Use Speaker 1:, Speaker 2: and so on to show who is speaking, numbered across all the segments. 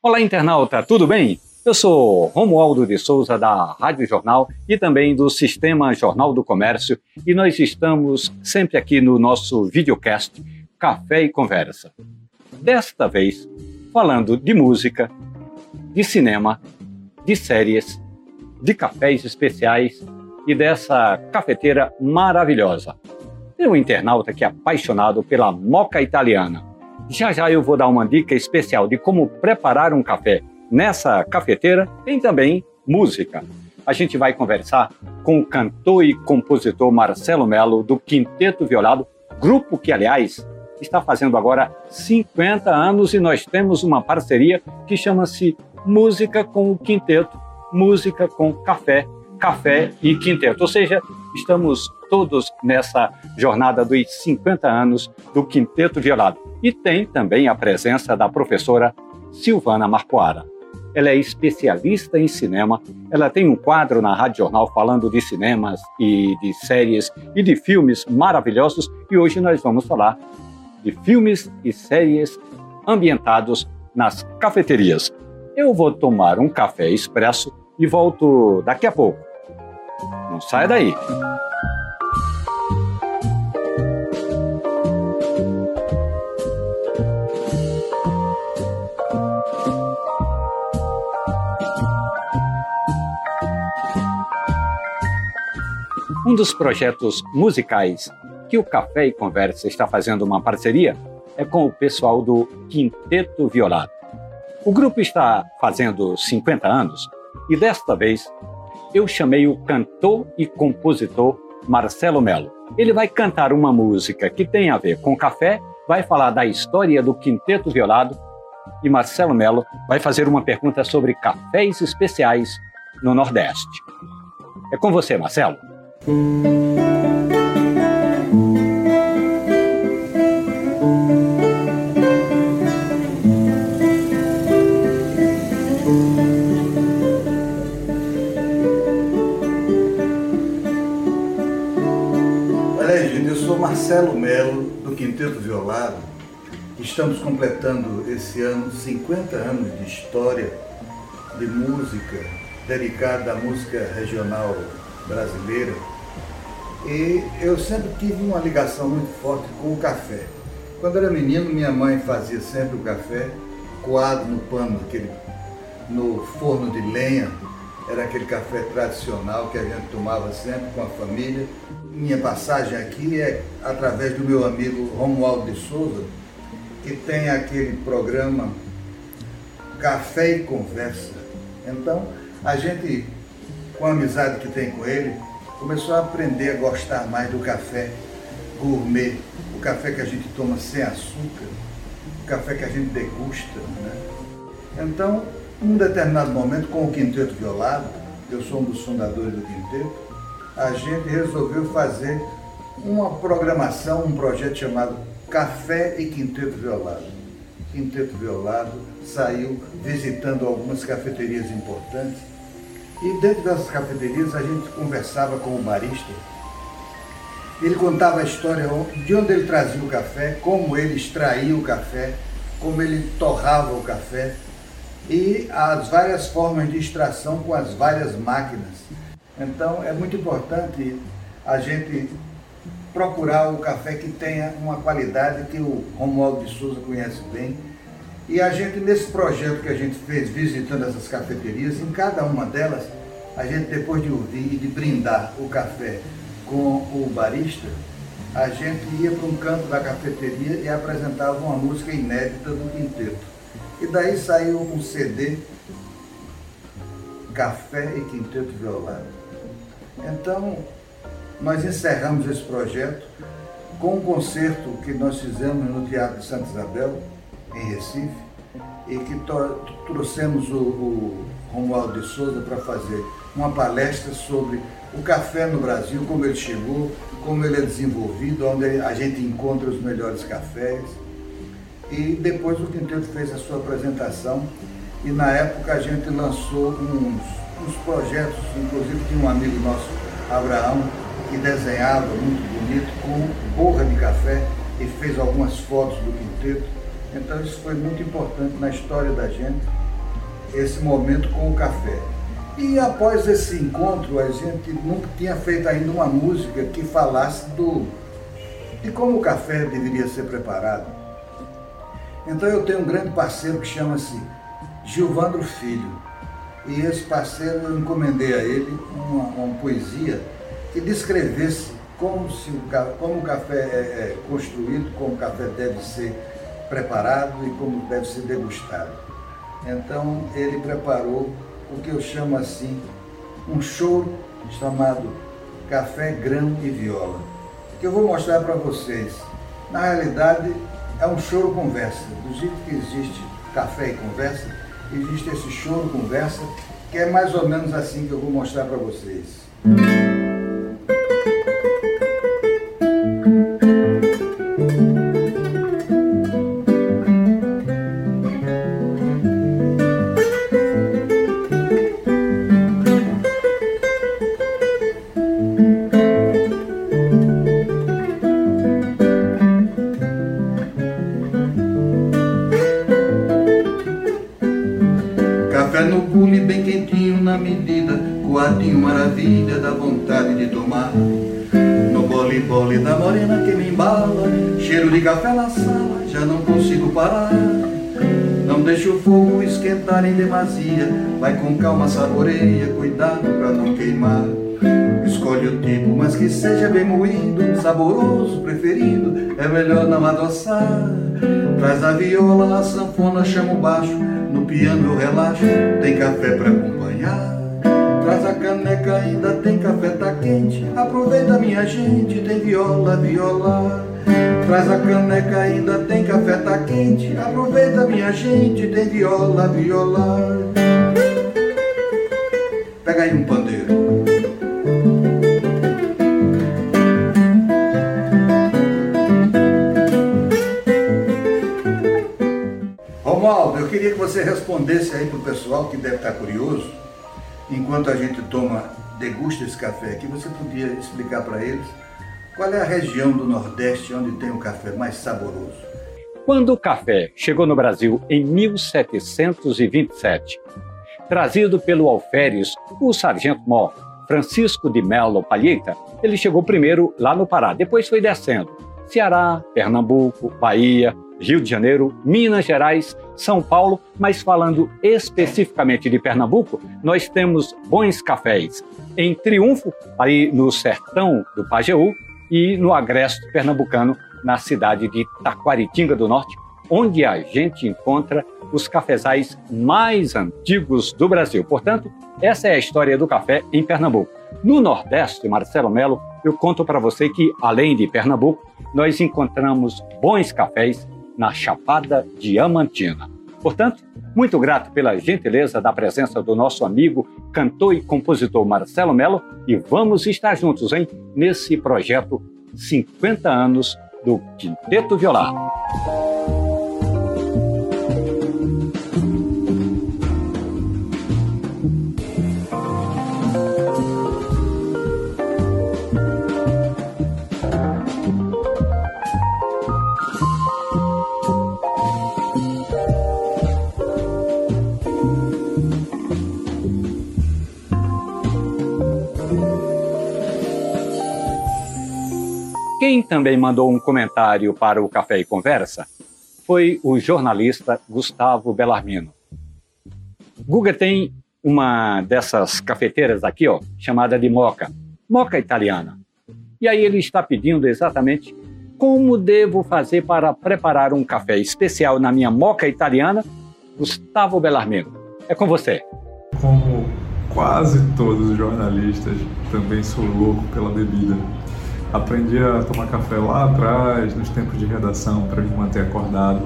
Speaker 1: Olá, internauta, tudo bem? Eu sou Romualdo de Souza, da Rádio Jornal e também do Sistema Jornal do Comércio, e nós estamos sempre aqui no nosso videocast Café e Conversa. Desta vez, falando de música, de cinema, de séries, de cafés especiais e dessa cafeteira maravilhosa. Tem um internauta que é apaixonado pela moca italiana já já eu vou dar uma dica especial de como preparar um café nessa cafeteira. Tem também música. A gente vai conversar com o cantor e compositor Marcelo Melo do Quinteto Violado, grupo que, aliás, está fazendo agora 50 anos e nós temos uma parceria que chama-se Música com o Quinteto, Música com Café, Café e Quinteto. Ou seja, estamos todos nessa jornada dos 50 anos do Quinteto Violado. E tem também a presença da professora Silvana Marcoara. Ela é especialista em cinema, ela tem um quadro na Rádio Jornal falando de cinemas e de séries e de filmes maravilhosos e hoje nós vamos falar de filmes e séries ambientados nas cafeterias. Eu vou tomar um café expresso e volto daqui a pouco. Não saia daí! Um dos projetos musicais que o Café e Conversa está fazendo uma parceria é com o pessoal do Quinteto Violado. O grupo está fazendo 50 anos e desta vez eu chamei o cantor e compositor Marcelo Melo. Ele vai cantar uma música que tem a ver com café, vai falar da história do Quinteto Violado e Marcelo Melo vai fazer uma pergunta sobre cafés especiais no Nordeste. É com você, Marcelo.
Speaker 2: Quinteto Violado. Estamos completando esse ano 50 anos de história de música dedicada à música regional brasileira e eu sempre tive uma ligação muito forte com o café. Quando era menino, minha mãe fazia sempre o café coado no pano, aquele, no forno de lenha. Era aquele café tradicional que a gente tomava sempre com a família. Minha passagem aqui é através do meu amigo Romualdo de Souza, que tem aquele programa Café e Conversa. Então, a gente, com a amizade que tem com ele, começou a aprender a gostar mais do café gourmet, o café que a gente toma sem açúcar, o café que a gente degusta. Né? Então, num determinado momento, com o Quinteto Violado, eu sou um dos fundadores do Quinteto, a gente resolveu fazer uma programação, um projeto chamado Café e Quinteto Violado. Quinteto Violado saiu visitando algumas cafeterias importantes e dentro dessas cafeterias a gente conversava com o barista. Ele contava a história de onde ele trazia o café, como ele extraía o café, como ele torrava o café e as várias formas de extração com as várias máquinas. Então é muito importante a gente procurar o café que tenha uma qualidade que o Romualdo de Souza conhece bem e a gente, nesse projeto que a gente fez, visitando essas cafeterias, em cada uma delas, a gente, depois de ouvir e de brindar o café com o barista, a gente ia para um canto da cafeteria e apresentava uma música inédita do quinteto. E daí saiu um CD, Café e Quinteto Violado. Então, nós encerramos esse projeto com um concerto que nós fizemos no Teatro de Santa Isabel, em Recife, e que trouxemos o, o Romualdo de Souza para fazer uma palestra sobre o café no Brasil, como ele chegou, como ele é desenvolvido, onde a gente encontra os melhores cafés. E depois o Quinteto fez a sua apresentação e na época a gente lançou uns, uns projetos, inclusive tinha um amigo nosso Abraão, que desenhava muito bonito com borra de café e fez algumas fotos do quinteto. Então isso foi muito importante na história da gente, esse momento com o café. E após esse encontro, a gente nunca tinha feito ainda uma música que falasse do, de como o café deveria ser preparado. Então eu tenho um grande parceiro que chama-se Gilvandro Filho. E esse parceiro eu encomendei a ele uma, uma poesia que descrevesse como, se o, como o café é, é construído, como o café deve ser preparado e como deve ser degustado. Então ele preparou o que eu chamo assim um choro chamado Café, Grão e Viola, que eu vou mostrar para vocês. Na realidade é um choro conversa, do jeito que existe café e conversa, existe esse choro conversa, que é mais ou menos assim que eu vou mostrar para vocês. Que me embala, cheiro de café na sala, já não consigo parar. Não deixa o fogo esquentar em demasia, vai com calma saboreia, cuidado pra não queimar. Escolhe o tipo, mas que seja bem moído, saboroso, preferido, é melhor não adoçar. Traz a viola, a sanfona, chama o baixo, no piano eu relaxo, tem café pra acompanhar. Traz a caneca, ainda tem café, tá quente. Aproveita, minha gente, tem viola, viola. Traz a caneca, ainda tem café, tá quente. Aproveita, minha gente, tem viola, viola. Pega aí um pandeiro. Romualdo, eu queria que você respondesse aí pro pessoal que deve estar curioso enquanto a gente toma, degusta esse café aqui, você podia explicar para eles qual é a região do Nordeste onde tem o café mais saboroso?
Speaker 1: Quando o café chegou no Brasil em 1727, trazido pelo alferes, o sargento-mor Francisco de Melo Palheita, ele chegou primeiro lá no Pará, depois foi descendo. Ceará, Pernambuco, Bahia, Rio de Janeiro, Minas Gerais, São Paulo, mas falando especificamente de Pernambuco, nós temos bons cafés em Triunfo, aí no sertão do Pajeú, e no Agreste Pernambucano, na cidade de Taquaritinga do Norte, onde a gente encontra os cafezais mais antigos do Brasil. Portanto, essa é a história do café em Pernambuco. No Nordeste, Marcelo Melo, eu conto para você que, além de Pernambuco, nós encontramos bons cafés na Chapada Diamantina. Portanto, muito grato pela gentileza da presença do nosso amigo, cantor e compositor Marcelo Melo e vamos estar juntos, hein, nesse projeto 50 anos do Quinteto Violar. Quem também mandou um comentário para o Café e Conversa foi o jornalista Gustavo Bellarmino. Guga tem uma dessas cafeteiras aqui, ó, chamada de moca, moca italiana. E aí ele está pedindo exatamente como devo fazer para preparar um café especial na minha moca italiana. Gustavo Bellarmino, é com você.
Speaker 3: Como quase todos os jornalistas, também sou louco pela bebida. Aprendi a tomar café lá atrás, nos tempos de redação, para me manter acordado.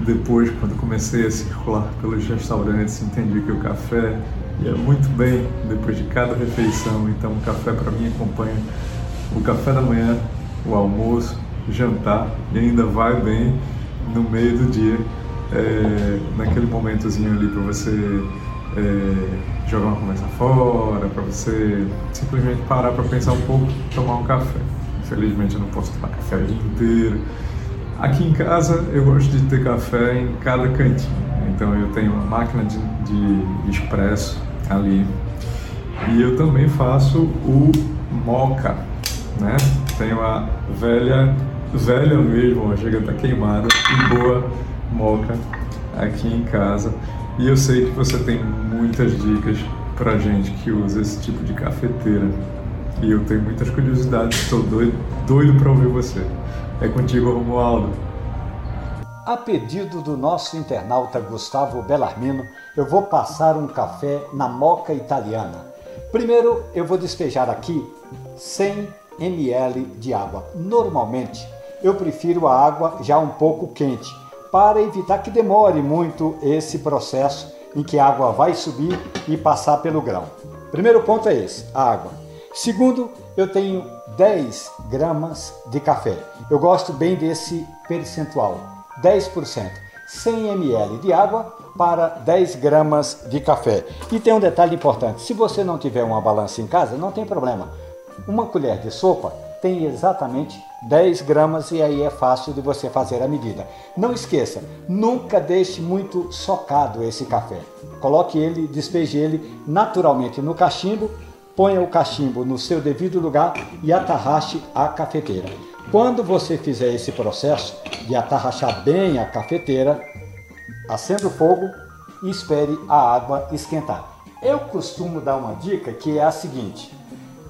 Speaker 3: Depois, quando comecei a circular pelos restaurantes, entendi que o café ia muito bem depois de cada refeição. Então, o café para mim acompanha o café da manhã, o almoço, o jantar e ainda vai bem no meio do dia, é, naquele momentozinho ali para você é, jogar uma conversa fora, para você simplesmente parar para pensar um pouco, tomar um café. Infelizmente eu não posso tomar café o dia inteiro. Aqui em casa eu gosto de ter café em cada cantinho. Então eu tenho uma máquina de, de expresso ali. E eu também faço o moca, né? Tenho a velha, velha mesmo, chega a estar queimada e boa moca aqui em casa. E eu sei que você tem muitas dicas pra gente que usa esse tipo de cafeteira. E eu tenho muitas curiosidades, estou doido, doido para ouvir você. É contigo, Romualdo.
Speaker 4: A pedido do nosso internauta Gustavo Bellarmino, eu vou passar um café na moca italiana. Primeiro, eu vou despejar aqui 100 ml de água. Normalmente, eu prefiro a água já um pouco quente, para evitar que demore muito esse processo em que a água vai subir e passar pelo grão. Primeiro ponto é esse, a água. Segundo, eu tenho 10 gramas de café. Eu gosto bem desse percentual, 10%. 100 ml de água para 10 gramas de café. E tem um detalhe importante: se você não tiver uma balança em casa, não tem problema. Uma colher de sopa tem exatamente 10 gramas e aí é fácil de você fazer a medida. Não esqueça, nunca deixe muito socado esse café. Coloque ele, despeje ele naturalmente no cachimbo, ponha o cachimbo no seu devido lugar e atarrache a cafeteira. Quando você fizer esse processo de atarrachar bem a cafeteira, acenda o fogo e espere a água esquentar. Eu costumo dar uma dica que é a seguinte: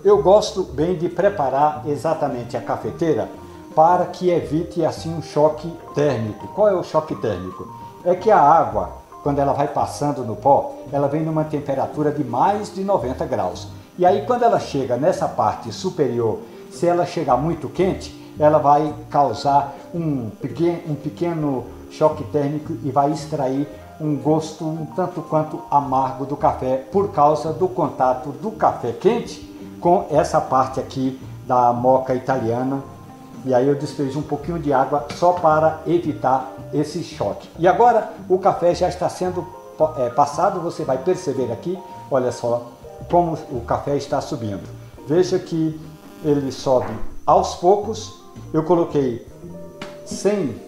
Speaker 4: eu gosto bem de preparar exatamente a cafeteira para que evite assim um choque térmico. Qual é o choque térmico? É que a água, quando ela vai passando no pó, ela vem numa temperatura de mais de 90 graus. E aí quando ela chega nessa parte superior, se ela chegar muito quente, ela vai causar um pequeno, um pequeno choque térmico e vai extrair um gosto um tanto quanto amargo do café por causa do contato do café quente com essa parte aqui da moca italiana. E aí eu despejo um pouquinho de água só para evitar esse choque. E agora o café já está sendo é, passado, você vai perceber aqui, olha só como o café está subindo. Veja que ele sobe aos poucos. Eu coloquei 100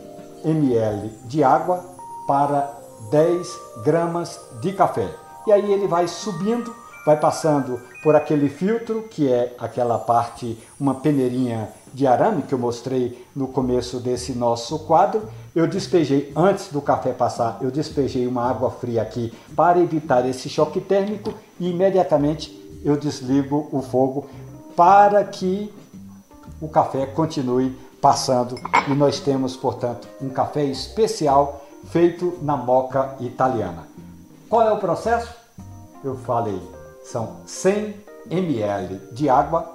Speaker 4: ml de água para 10 gramas de café. E aí ele vai subindo vai passando por aquele filtro, que é aquela parte, uma peneirinha de arame que eu mostrei no começo desse nosso quadro. Eu despejei, antes do café passar, eu despejei uma água fria aqui para evitar esse choque térmico e imediatamente eu desligo o fogo para que o café continue passando e nós temos, portanto, um café especial feito na moca italiana. Qual é o processo? Eu falei são 100 ml de água,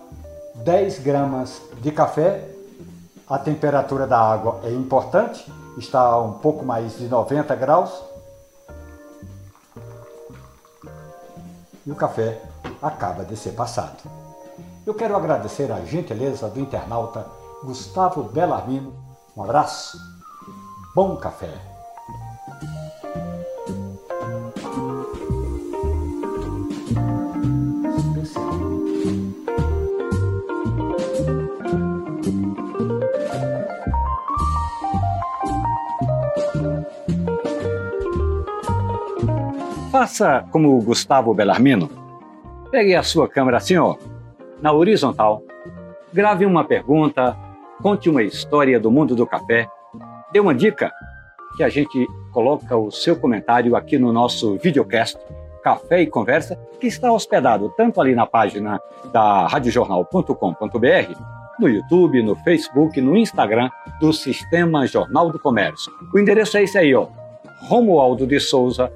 Speaker 4: 10 gramas de café. A temperatura da água é importante, está um pouco mais de 90 graus. E o café acaba de ser passado. Eu quero agradecer a gentileza do internauta Gustavo Bellarmino. Um abraço, bom café. Faça como o Gustavo Bellarmino. Pegue a sua câmera assim, ó, na horizontal. Grave uma pergunta, conte uma história do mundo do café, dê uma dica que a gente coloca o seu comentário aqui no nosso videocast Café e Conversa, que está hospedado tanto ali na página da radiojornal.com.br, no YouTube, no Facebook, no Instagram do Sistema Jornal do Comércio. O endereço é esse aí, ó, Romualdo de Souza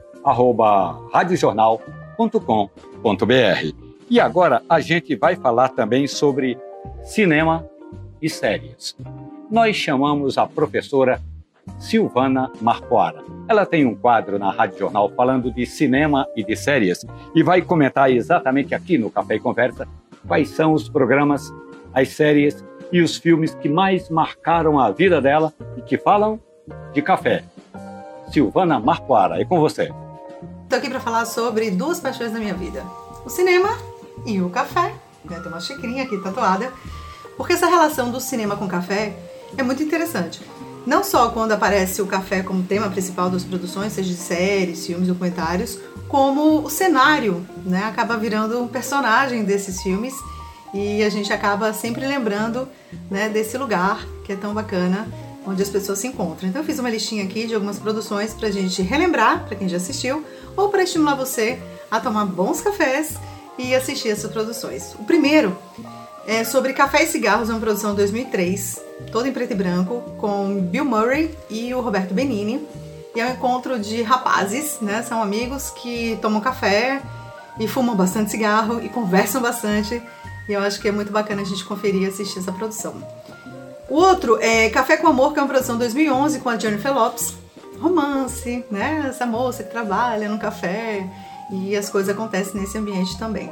Speaker 4: radiojornal.com.br. E agora a gente vai falar também sobre cinema e séries. Nós chamamos a professora Silvana Marcoara. Ela tem um quadro na Rádio Jornal falando de cinema e de séries e vai comentar exatamente aqui no Café e Conversa quais são os programas, as séries e os filmes que mais marcaram a vida dela e que falam de café. Silvana Marcoara, é com você.
Speaker 5: Estou aqui para falar sobre duas paixões da minha vida: o cinema e o café. Tem uma xicrinha aqui tatuada, porque essa relação do cinema com café é muito interessante. Não só quando aparece o café como tema principal das produções, seja de séries, filmes, documentários, como o cenário, né, acaba virando um personagem desses filmes e a gente acaba sempre lembrando, né, desse lugar que é tão bacana, onde as pessoas se encontram. Então eu fiz uma listinha aqui de algumas produções para a gente relembrar, para quem já assistiu, ou para estimular você a tomar bons cafés e assistir essas produções. O primeiro é sobre Café e Cigarros, é uma produção de 2003, toda em preto e branco, com Bill Murray e o Roberto Benini. E é um encontro de rapazes, né? São amigos que tomam café e fumam bastante cigarro e conversam bastante. E eu acho que é muito bacana a gente conferir e assistir essa produção. O outro é Café com Amor, que é uma produção de 2011 com a Jennifer Lopes. Romance, né? Essa moça que trabalha no café e as coisas acontecem nesse ambiente também.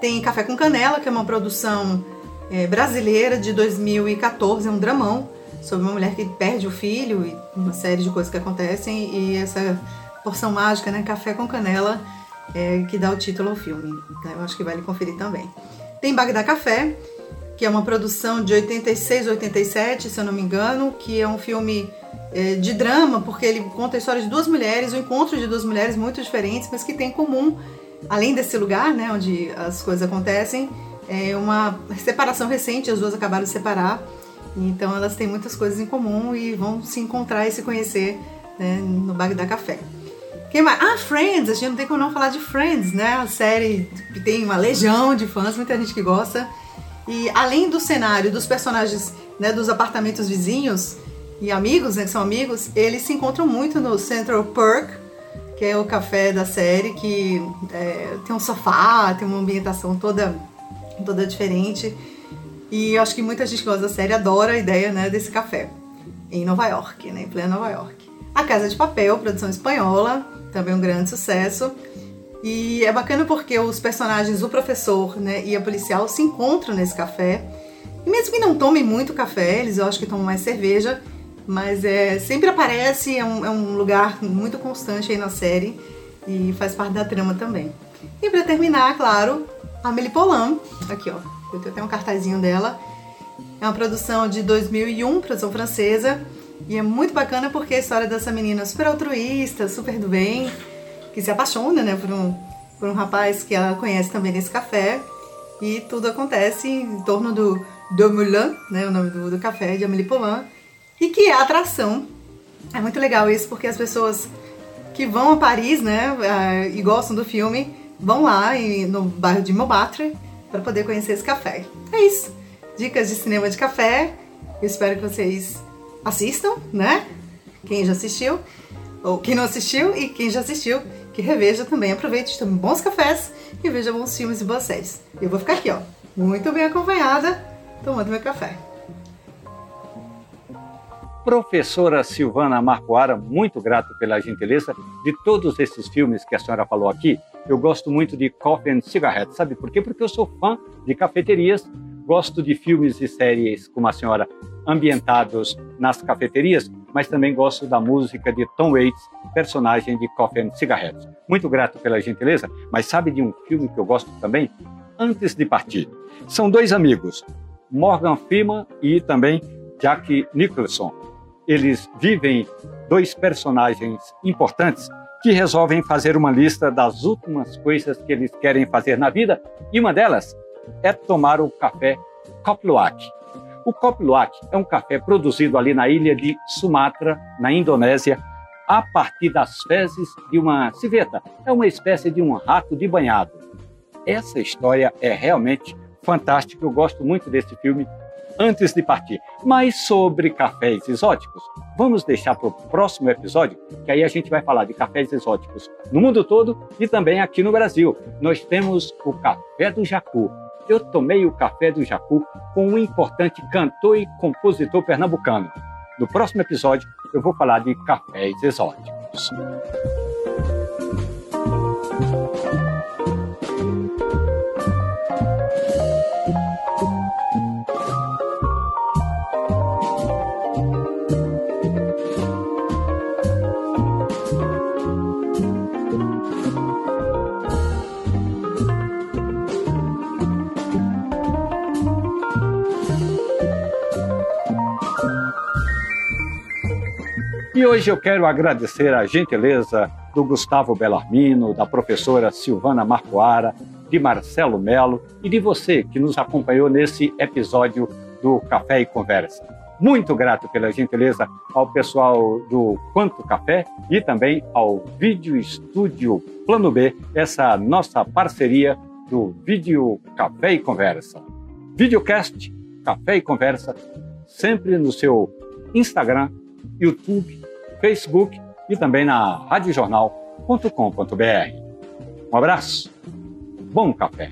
Speaker 5: Tem Café com Canela, que é uma produção é, brasileira de 2014, é um dramão sobre uma mulher que perde o filho e uma série de coisas que acontecem e essa porção mágica, né, Café com Canela, é, que dá o título ao filme. Então, eu acho que vale conferir também. Tem Bagdá Café, que é uma produção de 86, 87, se eu não me engano, que é um filme é, de drama, porque ele conta a história de duas mulheres, o encontro de duas mulheres muito diferentes, mas que tem em comum além desse lugar, né, onde as coisas acontecem, é uma separação recente, as duas acabaram de separar, então elas têm muitas coisas em comum e vão se encontrar e se conhecer né, no Bagdá Café. Quem mais? Ah, Friends! A gente não tem como não falar de Friends, né? A série que tem uma legião de fãs, muita gente que gosta. E além do cenário, dos personagens, né, dos apartamentos vizinhos e amigos, né, que são amigos, eles se encontram muito no Central Perk, que é o café da série, que é, tem um sofá, tem uma ambientação toda, toda diferente. E eu acho que muita gente que gosta da série adora a ideia né, desse café em Nova York, né, em plena Nova York. A Casa de Papel, produção espanhola, também um grande sucesso. E é bacana porque os personagens, o professor né, e a policial, se encontram nesse café. E mesmo que não tomem muito café, eles eu acho que tomam mais cerveja, mas é, sempre aparece, é um, é um lugar muito constante aí na série e faz parte da trama também. E para terminar, claro, a Amélie Poulain, aqui ó, eu tenho até um cartazinho dela. É uma produção de 2001, produção francesa, e é muito bacana porque a história dessa menina super altruísta, super do bem, que se apaixona, né, por um, por um rapaz que ela conhece também nesse café, e tudo acontece em torno do Do Moulin, né, o nome do, do café de Amélie Poulain, e que é atração. É muito legal isso, porque as pessoas que vão a Paris, né, e gostam do filme, vão lá no bairro de Montmartre para poder conhecer esse café. É isso. Dicas de cinema de café. Eu espero que vocês assistam, né? Quem já assistiu, ou quem não assistiu e quem já assistiu, que reveja também. Aproveite, tome bons cafés e veja bons filmes e boas séries. Eu vou ficar aqui, ó, muito bem acompanhada, tomando meu café.
Speaker 1: Professora Silvana Marcoara, muito grato pela gentileza de todos esses filmes que a senhora falou aqui. Eu gosto muito de Coffee and Cigarette, sabe por quê? Porque eu sou fã de cafeterias, gosto de filmes e séries como a senhora ambientados nas cafeterias, mas também gosto da música de Tom Waits, personagem de Coffee and Cigarettes. Muito grato pela gentileza, mas sabe de um filme que eu gosto também? Antes de partir. São dois amigos, Morgan Freeman e também Jack Nicholson eles vivem dois personagens importantes que resolvem fazer uma lista das últimas coisas que eles querem fazer na vida, e uma delas é tomar o café Kopluak. O Kopluak é um café produzido ali na ilha de Sumatra, na Indonésia, a partir das fezes de uma civeta. É uma espécie de um rato de banhado. Essa história é realmente fantástica. Eu gosto muito desse filme antes de partir. Mas sobre cafés exóticos, vamos deixar para o próximo episódio, que aí a gente vai falar de cafés exóticos no mundo todo e também aqui no Brasil. Nós temos o café do Jacu. Eu tomei o café do Jacu com um importante cantor e compositor pernambucano. No próximo episódio, eu vou falar de cafés exóticos. E hoje eu quero agradecer a gentileza do Gustavo Bellarmino, da professora Silvana Marcoara, de Marcelo Melo e de você que nos acompanhou nesse episódio do Café e Conversa. Muito grato pela gentileza ao pessoal do Quanto Café e também ao Vídeo Estúdio Plano B, essa nossa parceria do Vídeo Café e Conversa. Videocast Café e Conversa, sempre no seu Instagram, YouTube, Facebook e também na radiojornal.com.br. Um abraço, bom café!